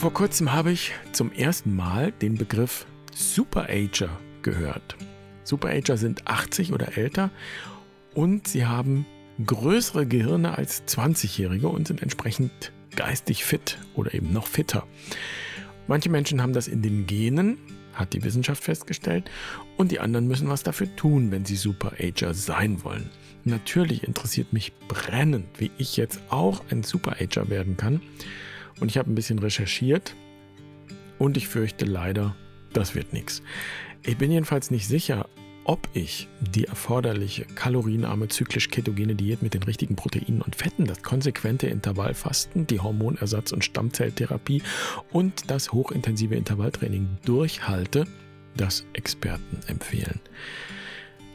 Vor kurzem habe ich zum ersten Mal den Begriff Superager gehört. Superager sind 80 oder älter und sie haben größere Gehirne als 20-Jährige und sind entsprechend geistig fit oder eben noch fitter. Manche Menschen haben das in den Genen, hat die Wissenschaft festgestellt, und die anderen müssen was dafür tun, wenn sie Superager sein wollen. Natürlich interessiert mich brennend, wie ich jetzt auch ein Superager werden kann. Und ich habe ein bisschen recherchiert und ich fürchte leider, das wird nichts. Ich bin jedenfalls nicht sicher, ob ich die erforderliche kalorienarme zyklisch-ketogene Diät mit den richtigen Proteinen und Fetten, das konsequente Intervallfasten, die Hormonersatz- und Stammzelltherapie und das hochintensive Intervalltraining durchhalte, das Experten empfehlen.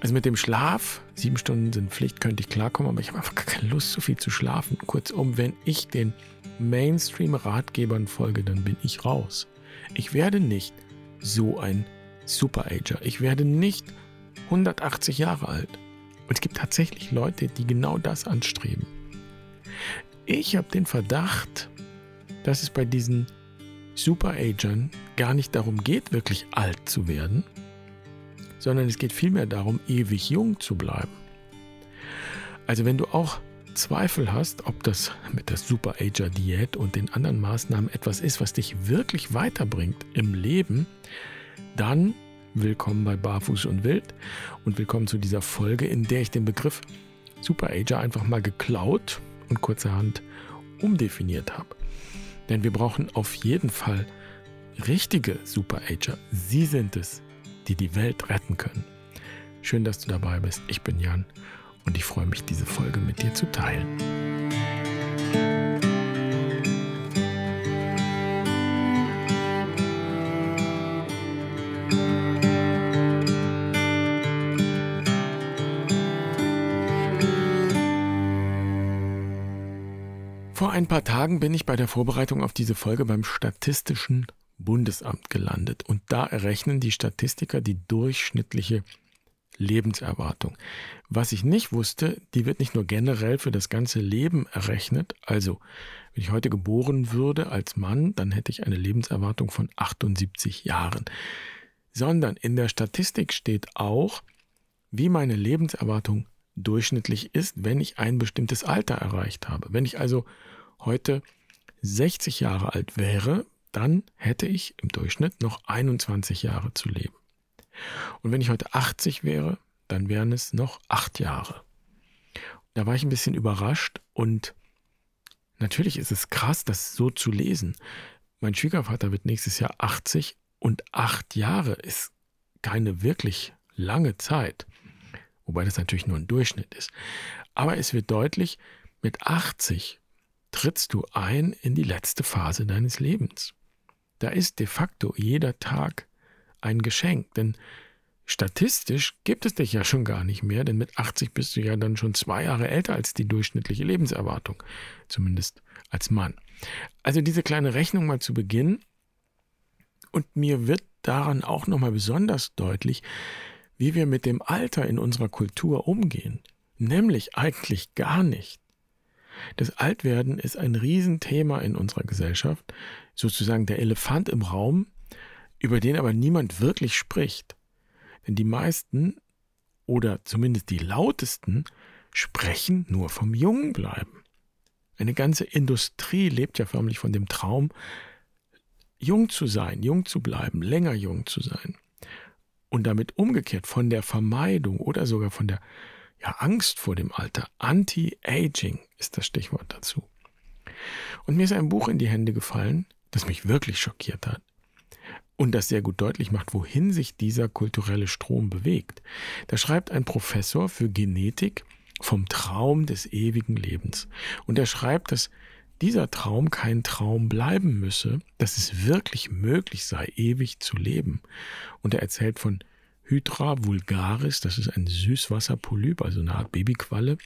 Also mit dem Schlaf, sieben Stunden sind Pflicht, könnte ich klarkommen, aber ich habe einfach keine Lust, so viel zu schlafen. Kurzum, wenn ich den Mainstream-Ratgebern folge, dann bin ich raus. Ich werde nicht so ein Superager. Ich werde nicht 180 Jahre alt. Und es gibt tatsächlich Leute, die genau das anstreben. Ich habe den Verdacht, dass es bei diesen Superagern gar nicht darum geht, wirklich alt zu werden, sondern es geht vielmehr darum, ewig jung zu bleiben. Also wenn du auch Zweifel hast, ob das mit der Superager-Diät und den anderen Maßnahmen etwas ist, was dich wirklich weiterbringt im Leben, dann willkommen bei Barfuß und Wild und willkommen zu dieser Folge, in der ich den Begriff Superager einfach mal geklaut und kurzerhand umdefiniert habe. Denn wir brauchen auf jeden Fall richtige Superager. Sie sind es, die die Welt retten können. Schön, dass du dabei bist. Ich bin Jan und ich freue mich, diese Folge mit dir zu teilen. Vor ein paar Tagen bin ich bei der Vorbereitung auf diese Folge beim Statistischen Bundesamt gelandet und da errechnen die Statistiker die durchschnittliche Lebenserwartung. Was ich nicht wusste, die wird nicht nur generell für das ganze Leben errechnet, also wenn ich heute geboren würde als Mann, dann hätte ich eine Lebenserwartung von 78 Jahren, sondern in der Statistik steht auch, wie meine Lebenserwartung durchschnittlich ist, wenn ich ein bestimmtes Alter erreicht habe. Wenn ich also heute 60 Jahre alt wäre, dann hätte ich im Durchschnitt noch 21 Jahre zu leben. Und wenn ich heute 80 wäre, dann wären es noch 8 Jahre. Da war ich ein bisschen überrascht und natürlich ist es krass, das so zu lesen. Mein Schwiegervater wird nächstes Jahr 80 und 8 Jahre ist keine wirklich lange Zeit wobei das natürlich nur ein Durchschnitt ist. Aber es wird deutlich, mit 80 trittst du ein in die letzte Phase deines Lebens. Da ist de facto jeder Tag ein Geschenk, denn statistisch gibt es dich ja schon gar nicht mehr, denn mit 80 bist du ja dann schon zwei Jahre älter als die durchschnittliche Lebenserwartung, zumindest als Mann. Also diese kleine Rechnung mal zu Beginn und mir wird daran auch nochmal besonders deutlich, wie wir mit dem Alter in unserer Kultur umgehen, nämlich eigentlich gar nicht. Das Altwerden ist ein Riesenthema in unserer Gesellschaft, sozusagen der Elefant im Raum, über den aber niemand wirklich spricht. Denn die meisten oder zumindest die lautesten sprechen nur vom Jungen bleiben. Eine ganze Industrie lebt ja förmlich von dem Traum, jung zu sein, jung zu bleiben, länger jung zu sein und damit umgekehrt von der Vermeidung oder sogar von der ja, Angst vor dem Alter. Anti-Aging ist das Stichwort dazu. Und mir ist ein Buch in die Hände gefallen, das mich wirklich schockiert hat und das sehr gut deutlich macht, wohin sich dieser kulturelle Strom bewegt. Da schreibt ein Professor für Genetik vom Traum des ewigen Lebens. Und er schreibt, dass dieser Traum kein Traum bleiben müsse, dass es wirklich möglich sei, ewig zu leben. Und er erzählt von Hydra vulgaris, das ist ein Süßwasserpolyp, also eine Art Babyqualle.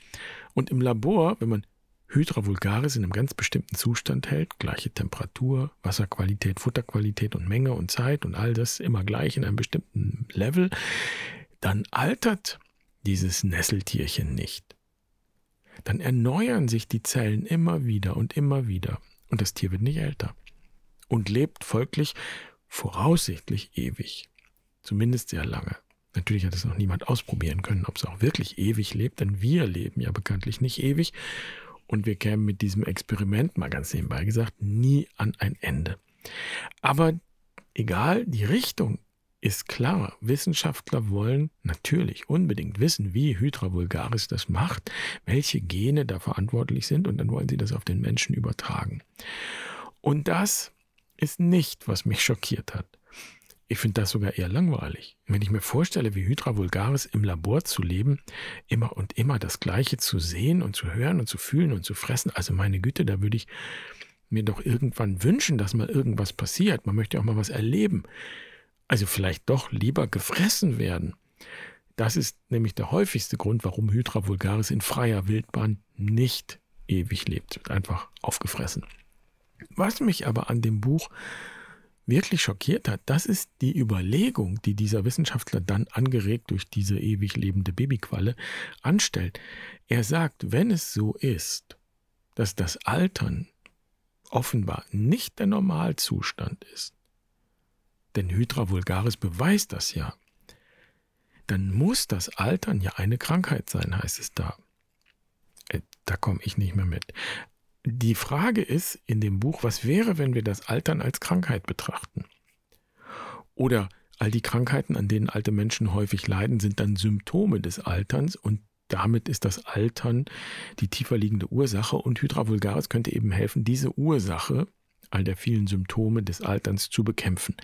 Und im Labor, wenn man Hydra vulgaris in einem ganz bestimmten Zustand hält, gleiche Temperatur, Wasserqualität, Futterqualität und Menge und Zeit und all das immer gleich in einem bestimmten Level, dann altert dieses Nesseltierchen nicht dann erneuern sich die Zellen immer wieder und immer wieder und das Tier wird nicht älter. und lebt folglich voraussichtlich ewig. Zumindest sehr lange. Natürlich hat es noch niemand ausprobieren können, ob es auch wirklich ewig lebt, denn wir leben ja bekanntlich nicht ewig und wir kämen mit diesem Experiment, mal ganz nebenbei gesagt, nie an ein Ende. Aber egal, die Richtung ist klar. Wissenschaftler wollen natürlich unbedingt wissen, wie Hydra vulgaris das macht, welche Gene da verantwortlich sind und dann wollen sie das auf den Menschen übertragen. Und das ist nicht, was mich schockiert hat. Ich finde das sogar eher langweilig. Wenn ich mir vorstelle, wie Hydra vulgaris im Labor zu leben, immer und immer das Gleiche zu sehen und zu hören und zu fühlen und zu fressen, also meine Güte, da würde ich mir doch irgendwann wünschen, dass mal irgendwas passiert. Man möchte auch mal was erleben. Also vielleicht doch lieber gefressen werden. Das ist nämlich der häufigste Grund, warum Hydra vulgaris in freier Wildbahn nicht ewig lebt. Wird einfach aufgefressen. Was mich aber an dem Buch wirklich schockiert hat, das ist die Überlegung, die dieser Wissenschaftler dann angeregt durch diese ewig lebende Babyqualle anstellt. Er sagt, wenn es so ist, dass das Altern offenbar nicht der Normalzustand ist, denn Hydra vulgaris beweist das ja, dann muss das Altern ja eine Krankheit sein, heißt es da. Äh, da komme ich nicht mehr mit. Die Frage ist in dem Buch, was wäre, wenn wir das Altern als Krankheit betrachten? Oder all die Krankheiten, an denen alte Menschen häufig leiden, sind dann Symptome des Alterns und damit ist das Altern die tiefer liegende Ursache und Hydra vulgaris könnte eben helfen, diese Ursache all der vielen Symptome des Alterns zu bekämpfen.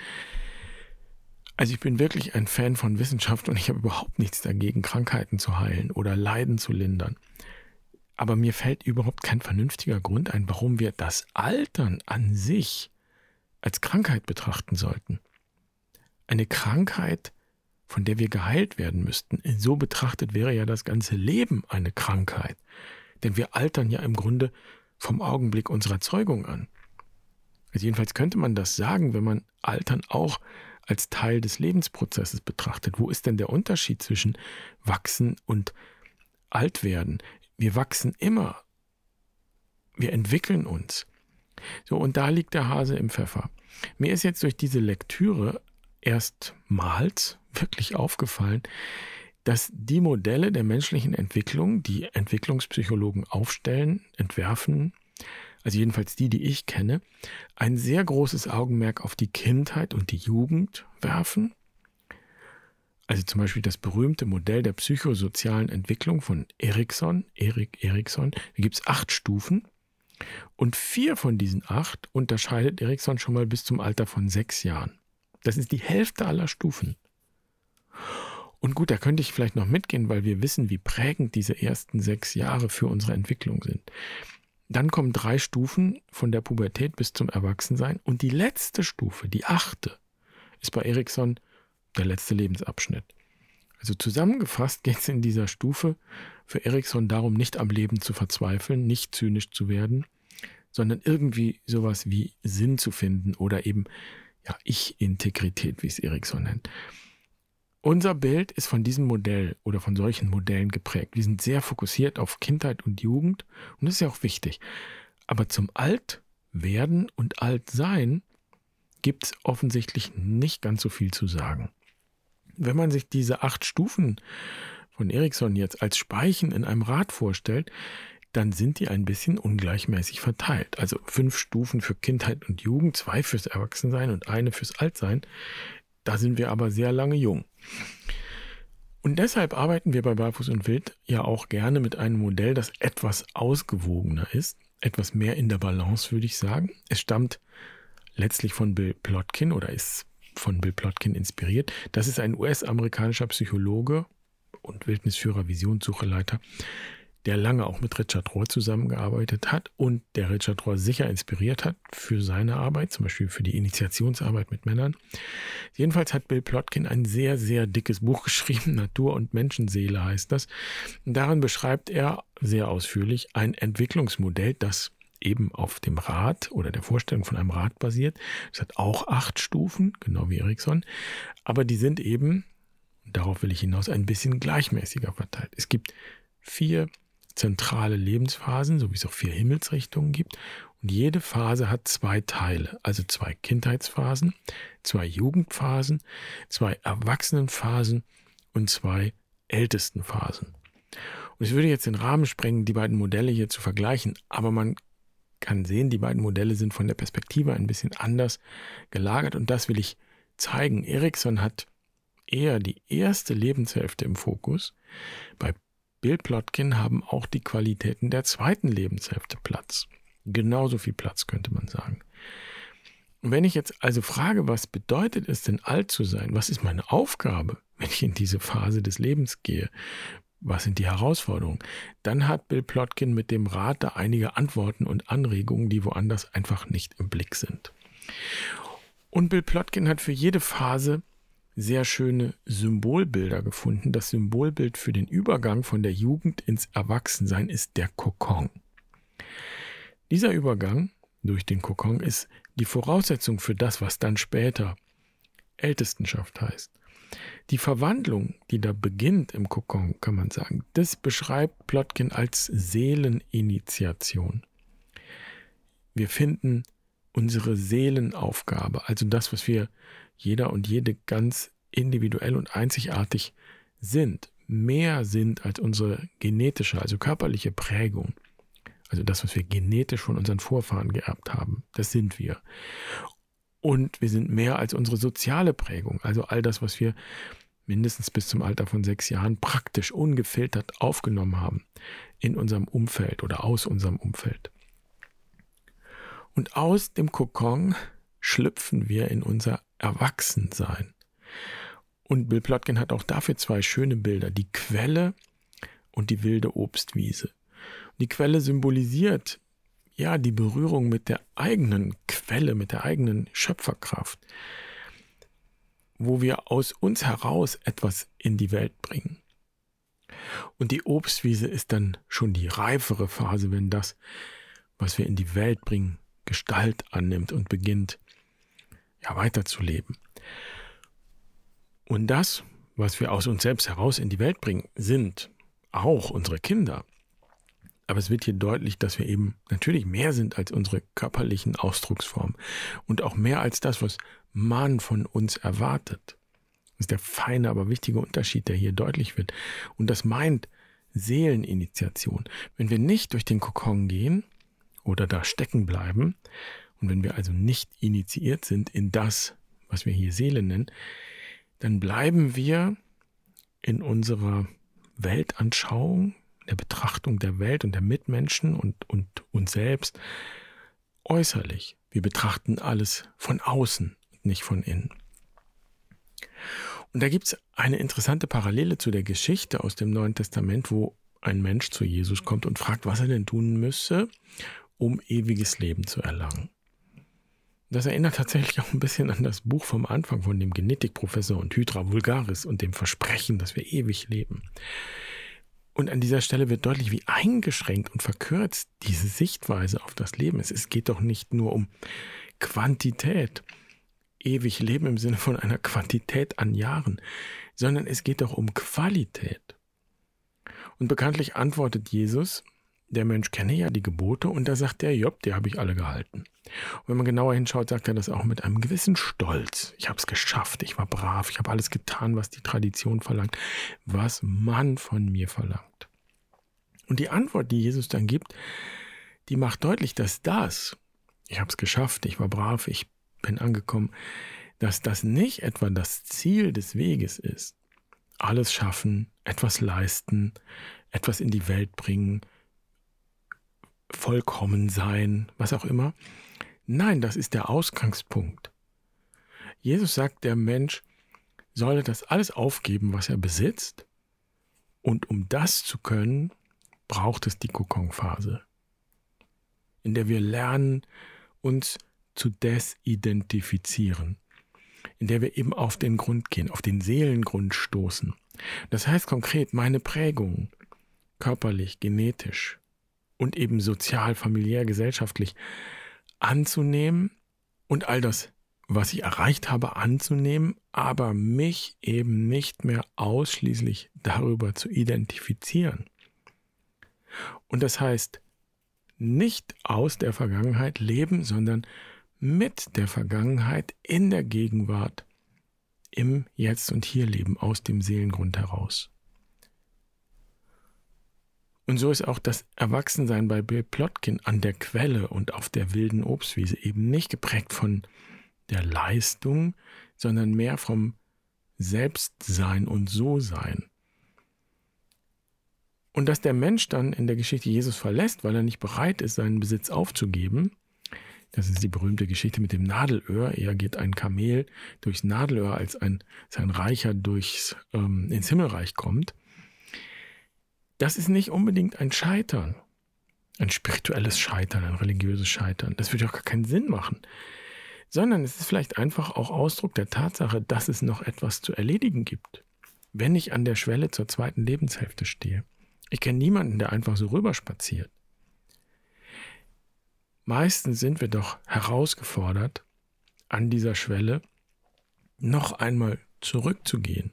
Also ich bin wirklich ein Fan von Wissenschaft und ich habe überhaupt nichts dagegen, Krankheiten zu heilen oder Leiden zu lindern. Aber mir fällt überhaupt kein vernünftiger Grund ein, warum wir das Altern an sich als Krankheit betrachten sollten. Eine Krankheit, von der wir geheilt werden müssten. So betrachtet wäre ja das ganze Leben eine Krankheit. Denn wir altern ja im Grunde vom Augenblick unserer Zeugung an. Also jedenfalls könnte man das sagen, wenn man Altern auch als Teil des Lebensprozesses betrachtet. Wo ist denn der Unterschied zwischen Wachsen und Altwerden? Wir wachsen immer. Wir entwickeln uns. So, und da liegt der Hase im Pfeffer. Mir ist jetzt durch diese Lektüre erstmals wirklich aufgefallen, dass die Modelle der menschlichen Entwicklung, die Entwicklungspsychologen aufstellen, entwerfen, also jedenfalls die, die ich kenne, ein sehr großes Augenmerk auf die Kindheit und die Jugend werfen. Also zum Beispiel das berühmte Modell der psychosozialen Entwicklung von Erikson, Erik Erikson. Da gibt es acht Stufen. Und vier von diesen acht unterscheidet Erikson schon mal bis zum Alter von sechs Jahren. Das ist die Hälfte aller Stufen. Und gut, da könnte ich vielleicht noch mitgehen, weil wir wissen, wie prägend diese ersten sechs Jahre für unsere Entwicklung sind. Dann kommen drei Stufen von der Pubertät bis zum Erwachsensein. Und die letzte Stufe, die achte, ist bei Erikson der letzte Lebensabschnitt. Also zusammengefasst geht es in dieser Stufe für Erikson darum, nicht am Leben zu verzweifeln, nicht zynisch zu werden, sondern irgendwie sowas wie Sinn zu finden oder eben ja, Ich-Integrität, wie es Erikson nennt. Unser Bild ist von diesem Modell oder von solchen Modellen geprägt. Wir sind sehr fokussiert auf Kindheit und Jugend und das ist ja auch wichtig. Aber zum Altwerden und Altsein gibt es offensichtlich nicht ganz so viel zu sagen. Wenn man sich diese acht Stufen von Erikson jetzt als Speichen in einem Rad vorstellt, dann sind die ein bisschen ungleichmäßig verteilt. Also fünf Stufen für Kindheit und Jugend, zwei fürs Erwachsensein und eine fürs Altsein. Da sind wir aber sehr lange jung. Und deshalb arbeiten wir bei Barfuß und Wild ja auch gerne mit einem Modell, das etwas ausgewogener ist, etwas mehr in der Balance, würde ich sagen. Es stammt letztlich von Bill Plotkin oder ist von Bill Plotkin inspiriert. Das ist ein US-amerikanischer Psychologe und Wildnisführer, Visionssucheleiter, der lange auch mit Richard Rohr zusammengearbeitet hat und der Richard Rohr sicher inspiriert hat für seine Arbeit, zum Beispiel für die Initiationsarbeit mit Männern. Jedenfalls hat Bill Plotkin ein sehr, sehr dickes Buch geschrieben, Natur und Menschenseele heißt das. Darin beschreibt er sehr ausführlich ein Entwicklungsmodell, das eben auf dem Rad oder der Vorstellung von einem Rad basiert. Es hat auch acht Stufen, genau wie Erikson, aber die sind eben, darauf will ich hinaus, ein bisschen gleichmäßiger verteilt. Es gibt vier zentrale Lebensphasen, so wie es auch vier Himmelsrichtungen gibt. Und jede Phase hat zwei Teile, also zwei Kindheitsphasen, zwei Jugendphasen, zwei Erwachsenenphasen und zwei Ältestenphasen. Und ich würde jetzt den Rahmen sprengen, die beiden Modelle hier zu vergleichen, aber man kann sehen, die beiden Modelle sind von der Perspektive ein bisschen anders gelagert und das will ich zeigen. Erikson hat eher die erste Lebenshälfte im Fokus. Bei Bill Plotkin haben auch die Qualitäten der zweiten Lebenshälfte Platz. Genauso viel Platz könnte man sagen. Und wenn ich jetzt also frage, was bedeutet es denn alt zu sein? Was ist meine Aufgabe, wenn ich in diese Phase des Lebens gehe? Was sind die Herausforderungen? Dann hat Bill Plotkin mit dem Rat da einige Antworten und Anregungen, die woanders einfach nicht im Blick sind. Und Bill Plotkin hat für jede Phase sehr schöne Symbolbilder gefunden. Das Symbolbild für den Übergang von der Jugend ins Erwachsensein ist der Kokon. Dieser Übergang durch den Kokon ist die Voraussetzung für das, was dann später Ältestenschaft heißt. Die Verwandlung, die da beginnt im Kokon, kann man sagen, das beschreibt Plotkin als Seeleninitiation. Wir finden unsere Seelenaufgabe, also das, was wir jeder und jede ganz individuell und einzigartig sind, mehr sind als unsere genetische, also körperliche Prägung. Also das, was wir genetisch von unseren Vorfahren geerbt haben, das sind wir. Und wir sind mehr als unsere soziale Prägung, also all das, was wir mindestens bis zum Alter von sechs Jahren praktisch ungefiltert aufgenommen haben in unserem Umfeld oder aus unserem Umfeld. Und aus dem Kokon schlüpfen wir in unser Erwachsensein. Und Bill Plotkin hat auch dafür zwei schöne Bilder, die Quelle und die wilde Obstwiese. Die Quelle symbolisiert ja die Berührung mit der eigenen Quelle, mit der eigenen Schöpferkraft, wo wir aus uns heraus etwas in die Welt bringen. Und die Obstwiese ist dann schon die reifere Phase, wenn das, was wir in die Welt bringen, Gestalt annimmt und beginnt ja weiterzuleben. Und das, was wir aus uns selbst heraus in die Welt bringen, sind auch unsere Kinder. Aber es wird hier deutlich, dass wir eben natürlich mehr sind als unsere körperlichen Ausdrucksformen und auch mehr als das, was man von uns erwartet. Das ist der feine, aber wichtige Unterschied, der hier deutlich wird. Und das meint Seeleninitiation. Wenn wir nicht durch den Kokon gehen oder da stecken bleiben, und wenn wir also nicht initiiert sind in das, was wir hier Seele nennen, dann bleiben wir in unserer Weltanschauung, der Betrachtung der Welt und der Mitmenschen und, und uns selbst äußerlich. Wir betrachten alles von außen, nicht von innen. Und da gibt es eine interessante Parallele zu der Geschichte aus dem Neuen Testament, wo ein Mensch zu Jesus kommt und fragt, was er denn tun müsse, um ewiges Leben zu erlangen. Das erinnert tatsächlich auch ein bisschen an das Buch vom Anfang von dem Genetikprofessor und Hydra Vulgaris und dem Versprechen, dass wir ewig leben. Und an dieser Stelle wird deutlich, wie eingeschränkt und verkürzt diese Sichtweise auf das Leben ist. Es geht doch nicht nur um Quantität, ewig leben im Sinne von einer Quantität an Jahren, sondern es geht doch um Qualität. Und bekanntlich antwortet Jesus, der Mensch kenne ja die Gebote und da sagt er, Job, die habe ich alle gehalten. Und wenn man genauer hinschaut, sagt er das auch mit einem gewissen Stolz. Ich habe es geschafft, ich war brav, ich habe alles getan, was die Tradition verlangt, was man von mir verlangt. Und die Antwort, die Jesus dann gibt, die macht deutlich, dass das, ich habe es geschafft, ich war brav, ich bin angekommen, dass das nicht etwa das Ziel des Weges ist. Alles schaffen, etwas leisten, etwas in die Welt bringen, vollkommen sein, was auch immer. Nein, das ist der Ausgangspunkt. Jesus sagt, der Mensch solle das alles aufgeben, was er besitzt. Und um das zu können, braucht es die Kokonphase, in der wir lernen, uns zu desidentifizieren, in der wir eben auf den Grund gehen, auf den Seelengrund stoßen. Das heißt konkret, meine Prägung, körperlich, genetisch, und eben sozial, familiär, gesellschaftlich anzunehmen und all das, was ich erreicht habe, anzunehmen, aber mich eben nicht mehr ausschließlich darüber zu identifizieren. Und das heißt, nicht aus der Vergangenheit leben, sondern mit der Vergangenheit in der Gegenwart, im Jetzt und Hier leben, aus dem Seelengrund heraus. Und so ist auch das Erwachsensein bei Bill Plotkin an der Quelle und auf der wilden Obstwiese eben nicht geprägt von der Leistung, sondern mehr vom Selbstsein und So-Sein. Und dass der Mensch dann in der Geschichte Jesus verlässt, weil er nicht bereit ist, seinen Besitz aufzugeben, das ist die berühmte Geschichte mit dem Nadelöhr. Eher geht ein Kamel durchs Nadelöhr, als ein, als Reicher durchs, ähm, ins Himmelreich kommt. Das ist nicht unbedingt ein Scheitern, ein spirituelles Scheitern, ein religiöses Scheitern. Das würde auch gar keinen Sinn machen sondern es ist vielleicht einfach auch Ausdruck der Tatsache, dass es noch etwas zu erledigen gibt, wenn ich an der Schwelle zur zweiten Lebenshälfte stehe. Ich kenne niemanden, der einfach so rüberspaziert. Meistens sind wir doch herausgefordert, an dieser Schwelle noch einmal zurückzugehen,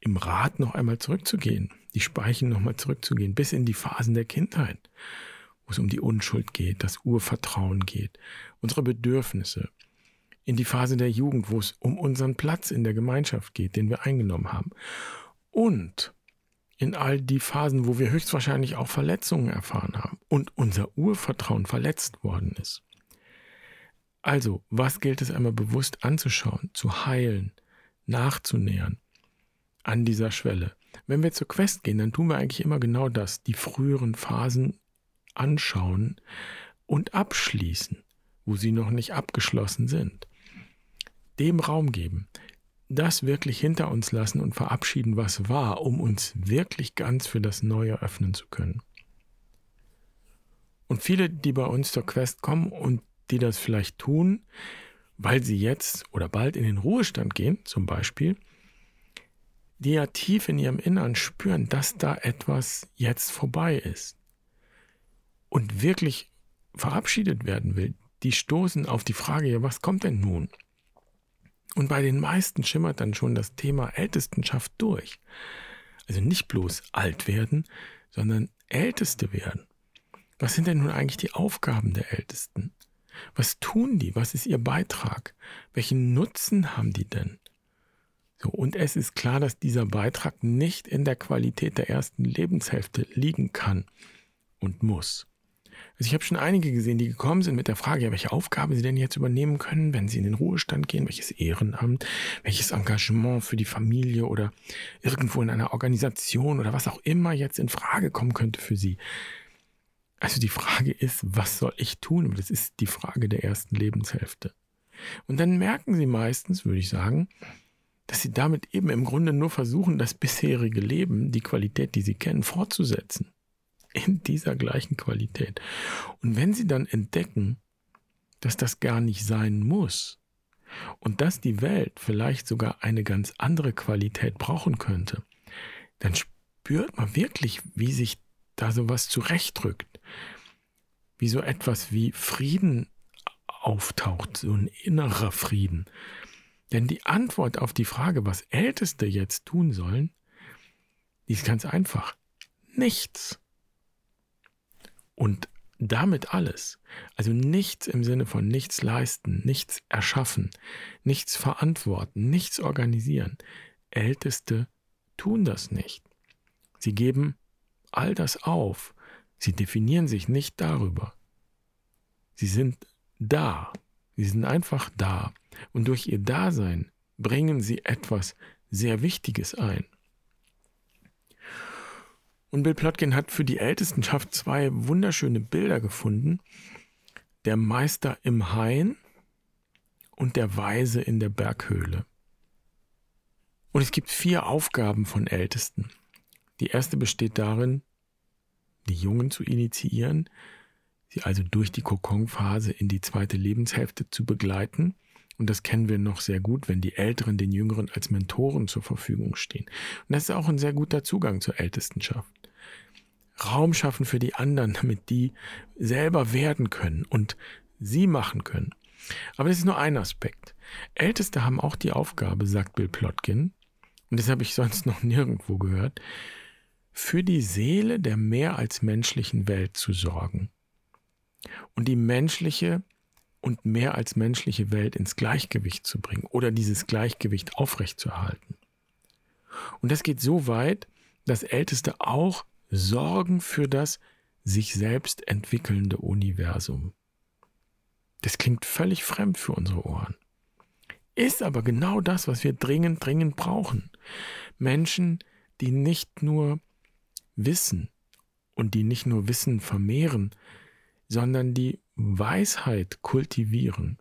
im Rat noch einmal zurückzugehen, die Speichen noch mal zurückzugehen, bis in die Phasen der Kindheit, wo es um die Unschuld geht, das Urvertrauen geht, unsere Bedürfnisse, in die Phase der Jugend, wo es um unseren Platz in der Gemeinschaft geht, den wir eingenommen haben. Und in all die Phasen, wo wir höchstwahrscheinlich auch Verletzungen erfahren haben und unser Urvertrauen verletzt worden ist. Also, was gilt es einmal bewusst anzuschauen, zu heilen, nachzunähern an dieser Schwelle? Wenn wir zur Quest gehen, dann tun wir eigentlich immer genau das, die früheren Phasen anschauen und abschließen, wo sie noch nicht abgeschlossen sind dem Raum geben, das wirklich hinter uns lassen und verabschieden, was war, um uns wirklich ganz für das Neue öffnen zu können. Und viele, die bei uns zur Quest kommen und die das vielleicht tun, weil sie jetzt oder bald in den Ruhestand gehen, zum Beispiel, die ja tief in ihrem Innern spüren, dass da etwas jetzt vorbei ist und wirklich verabschiedet werden will, die stoßen auf die Frage, ja, was kommt denn nun? Und bei den meisten schimmert dann schon das Thema Ältestenschaft durch. Also nicht bloß alt werden, sondern Älteste werden. Was sind denn nun eigentlich die Aufgaben der Ältesten? Was tun die? Was ist ihr Beitrag? Welchen Nutzen haben die denn? So, und es ist klar, dass dieser Beitrag nicht in der Qualität der ersten Lebenshälfte liegen kann und muss. Also ich habe schon einige gesehen, die gekommen sind mit der Frage, ja, welche Aufgabe sie denn jetzt übernehmen können, wenn sie in den Ruhestand gehen, welches Ehrenamt, welches Engagement für die Familie oder irgendwo in einer Organisation oder was auch immer jetzt in Frage kommen könnte für sie. Also die Frage ist, was soll ich tun? Das ist die Frage der ersten Lebenshälfte. Und dann merken sie meistens, würde ich sagen, dass sie damit eben im Grunde nur versuchen, das bisherige Leben, die Qualität, die sie kennen, fortzusetzen in dieser gleichen Qualität. Und wenn sie dann entdecken, dass das gar nicht sein muss und dass die Welt vielleicht sogar eine ganz andere Qualität brauchen könnte, dann spürt man wirklich, wie sich da sowas zurechtrückt, wie so etwas wie Frieden auftaucht, so ein innerer Frieden. Denn die Antwort auf die Frage, was Älteste jetzt tun sollen, die ist ganz einfach. Nichts. Und damit alles. Also nichts im Sinne von nichts leisten, nichts erschaffen, nichts verantworten, nichts organisieren. Älteste tun das nicht. Sie geben all das auf. Sie definieren sich nicht darüber. Sie sind da. Sie sind einfach da. Und durch ihr Dasein bringen sie etwas sehr Wichtiges ein. Und Bill Plotkin hat für die Ältestenschaft zwei wunderschöne Bilder gefunden. Der Meister im Hain und der Weise in der Berghöhle. Und es gibt vier Aufgaben von Ältesten. Die erste besteht darin, die Jungen zu initiieren, sie also durch die Kokonphase in die zweite Lebenshälfte zu begleiten und das kennen wir noch sehr gut, wenn die Älteren den Jüngeren als Mentoren zur Verfügung stehen. Und das ist auch ein sehr guter Zugang zur Ältestenschaft. Raum schaffen für die anderen, damit die selber werden können und sie machen können. Aber das ist nur ein Aspekt. Älteste haben auch die Aufgabe, sagt Bill Plotkin, und das habe ich sonst noch nirgendwo gehört, für die Seele der mehr als menschlichen Welt zu sorgen und die menschliche und mehr als menschliche Welt ins Gleichgewicht zu bringen oder dieses Gleichgewicht aufrechtzuerhalten. Und das geht so weit, dass Älteste auch sorgen für das sich selbst entwickelnde Universum. Das klingt völlig fremd für unsere Ohren. Ist aber genau das, was wir dringend, dringend brauchen. Menschen, die nicht nur wissen und die nicht nur Wissen vermehren, sondern die Weisheit kultivieren,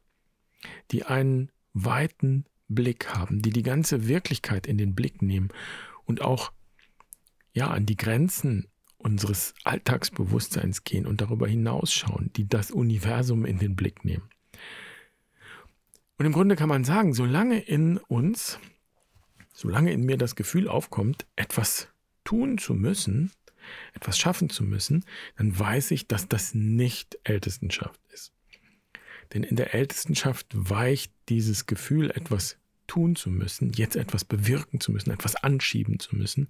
die einen weiten Blick haben, die die ganze Wirklichkeit in den Blick nehmen und auch ja an die Grenzen unseres Alltagsbewusstseins gehen und darüber hinausschauen, die das Universum in den Blick nehmen. Und im Grunde kann man sagen, solange in uns, solange in mir das Gefühl aufkommt, etwas tun zu müssen, etwas schaffen zu müssen, dann weiß ich, dass das nicht Ältestenschaft ist. Denn in der Ältestenschaft weicht dieses Gefühl, etwas tun zu müssen, jetzt etwas bewirken zu müssen, etwas anschieben zu müssen.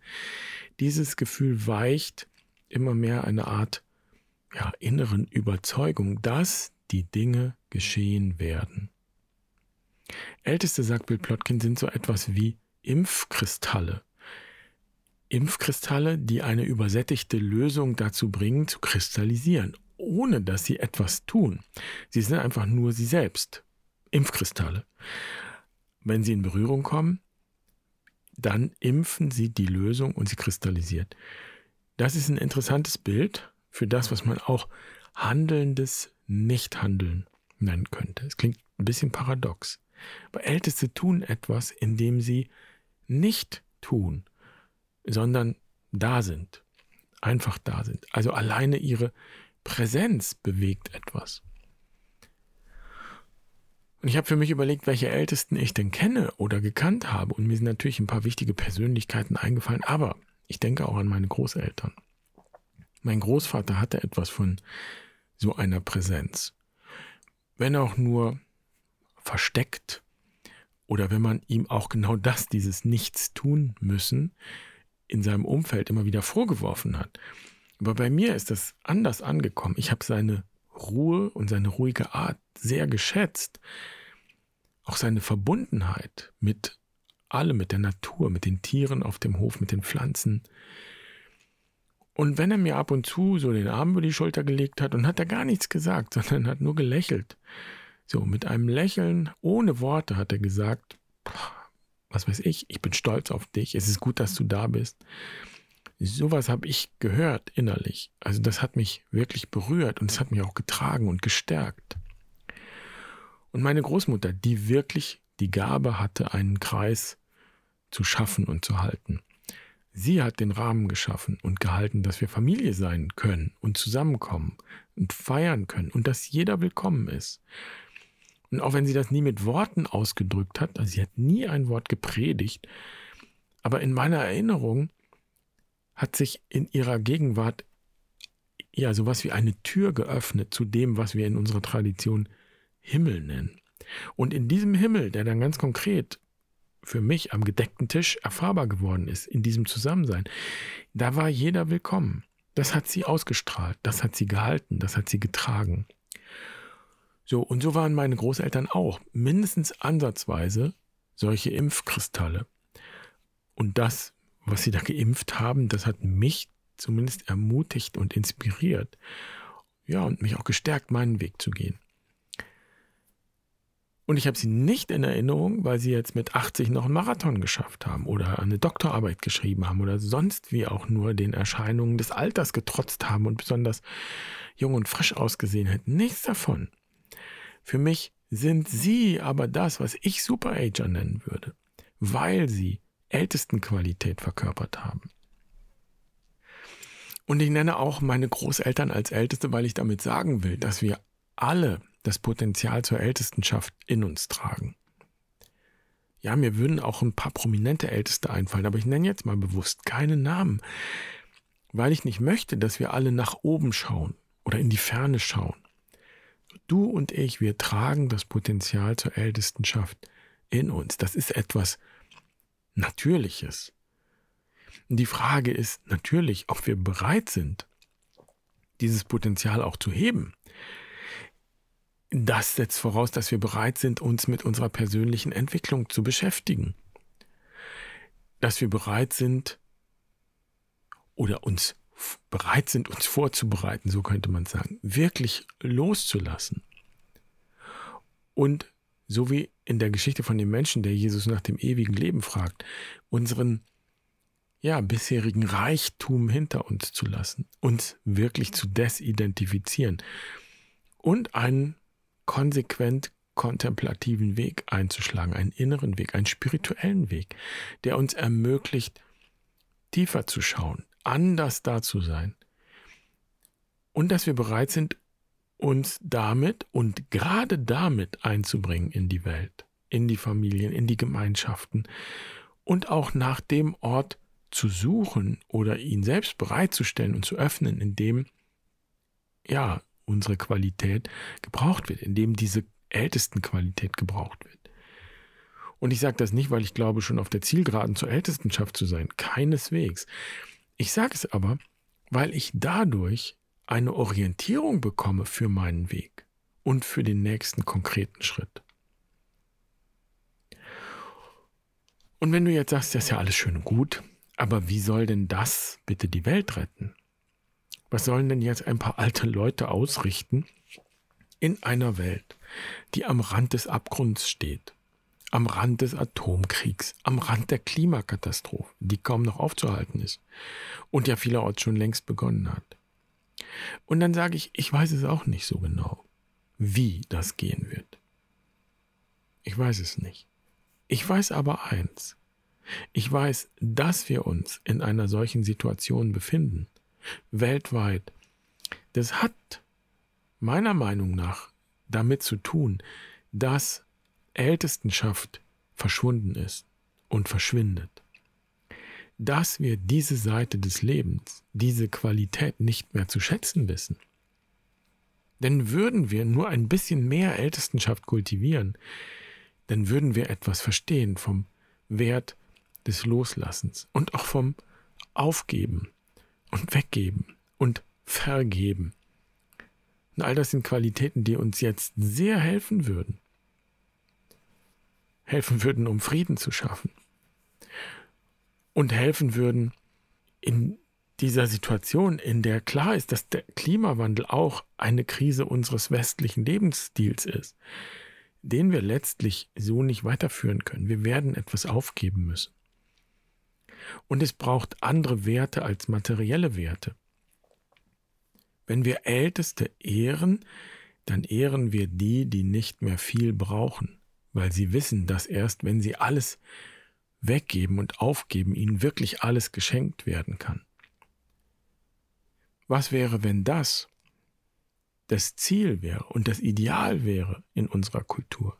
Dieses Gefühl weicht immer mehr eine Art ja, inneren Überzeugung, dass die Dinge geschehen werden. Älteste, sagt Bill Plotkin, sind so etwas wie Impfkristalle. Impfkristalle, die eine übersättigte Lösung dazu bringen, zu kristallisieren, ohne dass sie etwas tun. Sie sind einfach nur sie selbst. Impfkristalle. Wenn sie in Berührung kommen, dann impfen sie die Lösung und sie kristallisiert. Das ist ein interessantes Bild für das, was man auch handelndes Nichthandeln nennen könnte. Es klingt ein bisschen paradox. Aber Älteste tun etwas, indem sie nicht tun, sondern da sind. Einfach da sind. Also alleine ihre Präsenz bewegt etwas. Und ich habe für mich überlegt, welche Ältesten ich denn kenne oder gekannt habe. Und mir sind natürlich ein paar wichtige Persönlichkeiten eingefallen. Aber ich denke auch an meine Großeltern. Mein Großvater hatte etwas von so einer Präsenz. Wenn auch nur versteckt oder wenn man ihm auch genau das, dieses Nichts tun müssen, in seinem Umfeld immer wieder vorgeworfen hat. Aber bei mir ist das anders angekommen. Ich habe seine Ruhe und seine ruhige Art sehr geschätzt. Auch seine Verbundenheit mit allem, mit der Natur, mit den Tieren auf dem Hof, mit den Pflanzen. Und wenn er mir ab und zu so den Arm über die Schulter gelegt hat und hat er gar nichts gesagt, sondern hat nur gelächelt. So, mit einem Lächeln, ohne Worte hat er gesagt, was weiß ich, ich bin stolz auf dich, es ist gut, dass du da bist. Sowas habe ich gehört innerlich. Also das hat mich wirklich berührt und es hat mich auch getragen und gestärkt. Und meine Großmutter, die wirklich die Gabe hatte, einen Kreis zu schaffen und zu halten. Sie hat den Rahmen geschaffen und gehalten, dass wir Familie sein können und zusammenkommen und feiern können und dass jeder willkommen ist. Und auch wenn sie das nie mit Worten ausgedrückt hat, also sie hat nie ein Wort gepredigt, aber in meiner Erinnerung hat sich in ihrer Gegenwart ja sowas wie eine Tür geöffnet zu dem, was wir in unserer Tradition Himmel nennen. Und in diesem Himmel, der dann ganz konkret für mich am gedeckten Tisch erfahrbar geworden ist, in diesem Zusammensein, da war jeder willkommen. Das hat sie ausgestrahlt, das hat sie gehalten, das hat sie getragen. So, und so waren meine Großeltern auch mindestens ansatzweise solche Impfkristalle. Und das, was sie da geimpft haben, das hat mich zumindest ermutigt und inspiriert. Ja, und mich auch gestärkt, meinen Weg zu gehen. Und ich habe sie nicht in Erinnerung, weil sie jetzt mit 80 noch einen Marathon geschafft haben oder eine Doktorarbeit geschrieben haben oder sonst wie auch nur den Erscheinungen des Alters getrotzt haben und besonders jung und frisch ausgesehen hätten. Nichts davon. Für mich sind sie aber das, was ich Superager nennen würde, weil sie Ältestenqualität verkörpert haben. Und ich nenne auch meine Großeltern als Älteste, weil ich damit sagen will, dass wir alle das Potenzial zur Ältestenschaft in uns tragen. Ja, mir würden auch ein paar prominente Älteste einfallen, aber ich nenne jetzt mal bewusst keine Namen, weil ich nicht möchte, dass wir alle nach oben schauen oder in die Ferne schauen. Du und ich, wir tragen das Potenzial zur Ältestenschaft in uns. Das ist etwas Natürliches. Die Frage ist natürlich, ob wir bereit sind, dieses Potenzial auch zu heben. Das setzt voraus, dass wir bereit sind, uns mit unserer persönlichen Entwicklung zu beschäftigen. Dass wir bereit sind oder uns bereit sind, uns vorzubereiten, so könnte man sagen, wirklich loszulassen. Und so wie in der Geschichte von dem Menschen, der Jesus nach dem ewigen Leben fragt, unseren ja, bisherigen Reichtum hinter uns zu lassen, uns wirklich zu desidentifizieren und einen konsequent kontemplativen Weg einzuschlagen, einen inneren Weg, einen spirituellen Weg, der uns ermöglicht, tiefer zu schauen, anders da zu sein und dass wir bereit sind, uns damit und gerade damit einzubringen in die Welt, in die Familien, in die Gemeinschaften und auch nach dem Ort zu suchen oder ihn selbst bereitzustellen und zu öffnen, in dem ja unsere Qualität gebraucht wird, in dem diese ältesten Qualität gebraucht wird. Und ich sage das nicht, weil ich glaube, schon auf der Zielgeraden zur Ältestenschaft zu sein. Keineswegs. Ich sage es aber, weil ich dadurch eine Orientierung bekomme für meinen Weg und für den nächsten konkreten Schritt. Und wenn du jetzt sagst, das ist ja alles schön und gut, aber wie soll denn das bitte die Welt retten? Was sollen denn jetzt ein paar alte Leute ausrichten in einer Welt, die am Rand des Abgrunds steht, am Rand des Atomkriegs, am Rand der Klimakatastrophe, die kaum noch aufzuhalten ist und ja vielerorts schon längst begonnen hat? Und dann sage ich, ich weiß es auch nicht so genau, wie das gehen wird. Ich weiß es nicht. Ich weiß aber eins. Ich weiß, dass wir uns in einer solchen Situation befinden, weltweit. Das hat meiner Meinung nach damit zu tun, dass Ältestenschaft verschwunden ist und verschwindet dass wir diese Seite des Lebens, diese Qualität nicht mehr zu schätzen wissen. Denn würden wir nur ein bisschen mehr Ältestenschaft kultivieren, dann würden wir etwas verstehen vom Wert des Loslassens und auch vom Aufgeben und Weggeben und Vergeben. Und all das sind Qualitäten, die uns jetzt sehr helfen würden. Helfen würden, um Frieden zu schaffen und helfen würden in dieser Situation, in der klar ist, dass der Klimawandel auch eine Krise unseres westlichen Lebensstils ist, den wir letztlich so nicht weiterführen können. Wir werden etwas aufgeben müssen. Und es braucht andere Werte als materielle Werte. Wenn wir Älteste ehren, dann ehren wir die, die nicht mehr viel brauchen, weil sie wissen, dass erst wenn sie alles weggeben und aufgeben ihnen wirklich alles geschenkt werden kann. Was wäre, wenn das das Ziel wäre und das Ideal wäre in unserer Kultur?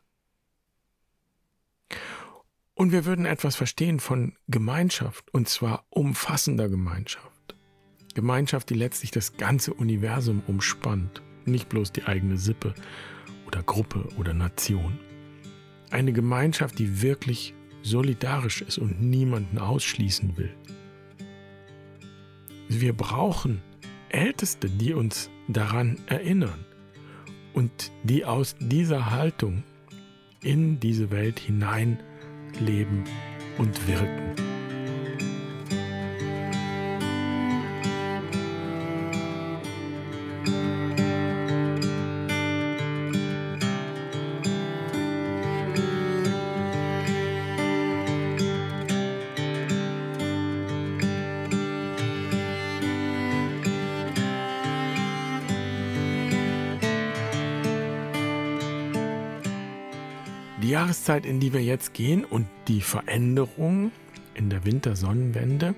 Und wir würden etwas verstehen von Gemeinschaft, und zwar umfassender Gemeinschaft. Gemeinschaft, die letztlich das ganze Universum umspannt, nicht bloß die eigene Sippe oder Gruppe oder Nation. Eine Gemeinschaft, die wirklich solidarisch ist und niemanden ausschließen will. Wir brauchen Älteste, die uns daran erinnern und die aus dieser Haltung in diese Welt hinein leben und wirken. Jahreszeit, in die wir jetzt gehen und die Veränderung in der Wintersonnenwende,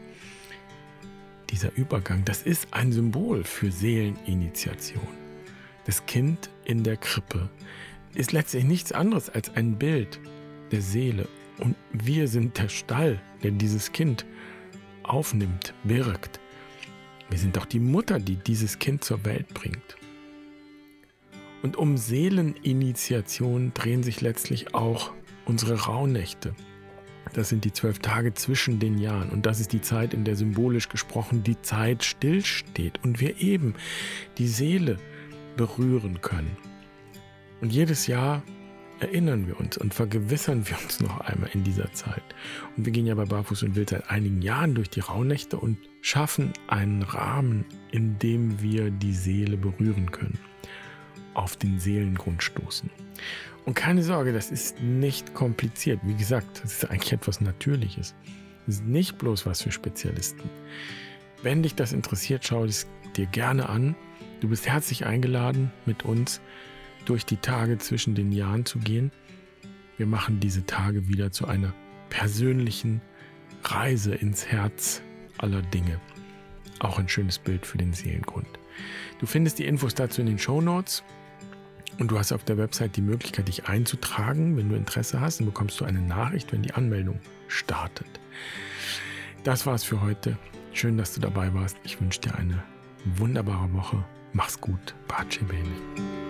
dieser Übergang, das ist ein Symbol für Seeleninitiation. Das Kind in der Krippe ist letztlich nichts anderes als ein Bild der Seele. Und wir sind der Stall, der dieses Kind aufnimmt, birgt. Wir sind auch die Mutter, die dieses Kind zur Welt bringt. Und um Seeleninitiation drehen sich letztlich auch unsere Rauhnächte. Das sind die zwölf Tage zwischen den Jahren. Und das ist die Zeit, in der symbolisch gesprochen die Zeit stillsteht und wir eben die Seele berühren können. Und jedes Jahr erinnern wir uns und vergewissern wir uns noch einmal in dieser Zeit. Und wir gehen ja bei Barfuß und Wild seit einigen Jahren durch die Rauhnächte und schaffen einen Rahmen, in dem wir die Seele berühren können, auf den Seelengrund stoßen. Und keine Sorge, das ist nicht kompliziert. Wie gesagt, das ist eigentlich etwas Natürliches. Das ist nicht bloß was für Spezialisten. Wenn dich das interessiert, schau es dir gerne an. Du bist herzlich eingeladen, mit uns durch die Tage zwischen den Jahren zu gehen. Wir machen diese Tage wieder zu einer persönlichen Reise ins Herz aller Dinge. Auch ein schönes Bild für den Seelengrund. Du findest die Infos dazu in den Show Notes. Und du hast auf der Website die Möglichkeit, dich einzutragen. Wenn du Interesse hast, dann bekommst du eine Nachricht, wenn die Anmeldung startet. Das war's für heute. Schön, dass du dabei warst. Ich wünsche dir eine wunderbare Woche. Mach's gut. Bace bene.